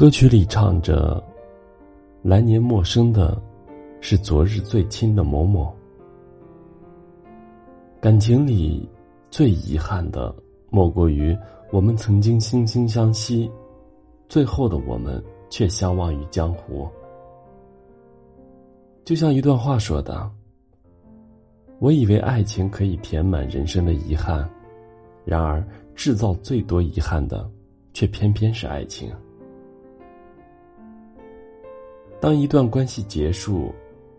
歌曲里唱着：“来年陌生的，是昨日最亲的某某。”感情里最遗憾的，莫过于我们曾经惺惺相惜，最后的我们却相忘于江湖。就像一段话说的：“我以为爱情可以填满人生的遗憾，然而制造最多遗憾的，却偏偏是爱情。”当一段关系结束，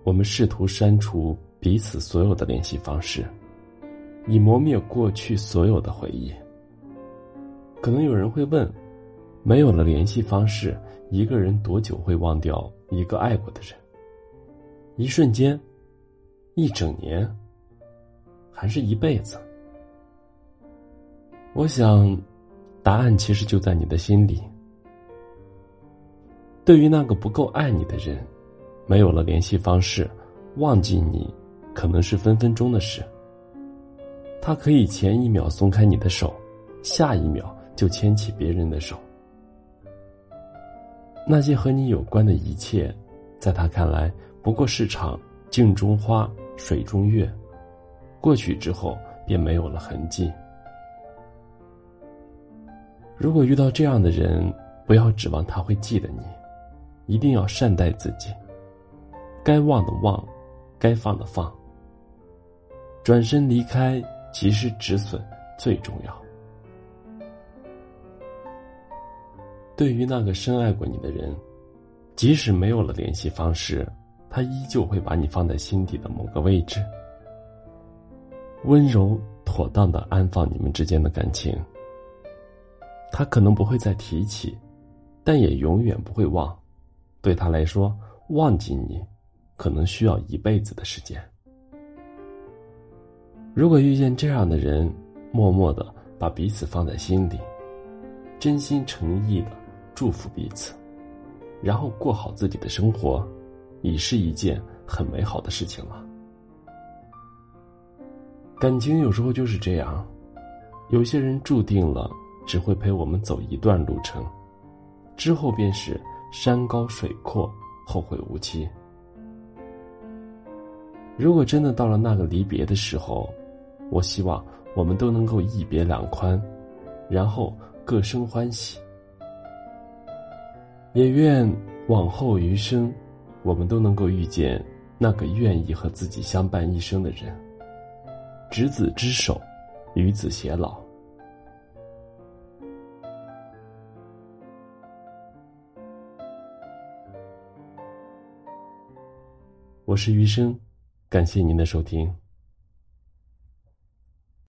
我们试图删除彼此所有的联系方式，以磨灭过去所有的回忆。可能有人会问：没有了联系方式，一个人多久会忘掉一个爱过的人？一瞬间，一整年，还是一辈子？我想，答案其实就在你的心里。对于那个不够爱你的人，没有了联系方式，忘记你，可能是分分钟的事。他可以前一秒松开你的手，下一秒就牵起别人的手。那些和你有关的一切，在他看来不过是场镜中花、水中月，过去之后便没有了痕迹。如果遇到这样的人，不要指望他会记得你。一定要善待自己，该忘的忘，该放的放。转身离开，及时止损最重要。对于那个深爱过你的人，即使没有了联系方式，他依旧会把你放在心底的某个位置，温柔妥当的安放你们之间的感情。他可能不会再提起，但也永远不会忘。对他来说，忘记你，可能需要一辈子的时间。如果遇见这样的人，默默的把彼此放在心里，真心诚意的祝福彼此，然后过好自己的生活，已是一件很美好的事情了。感情有时候就是这样，有些人注定了只会陪我们走一段路程，之后便是。山高水阔，后会无期。如果真的到了那个离别的时候，我希望我们都能够一别两宽，然后各生欢喜。也愿往后余生，我们都能够遇见那个愿意和自己相伴一生的人。执子之手，与子偕老。我是余生，感谢您的收听。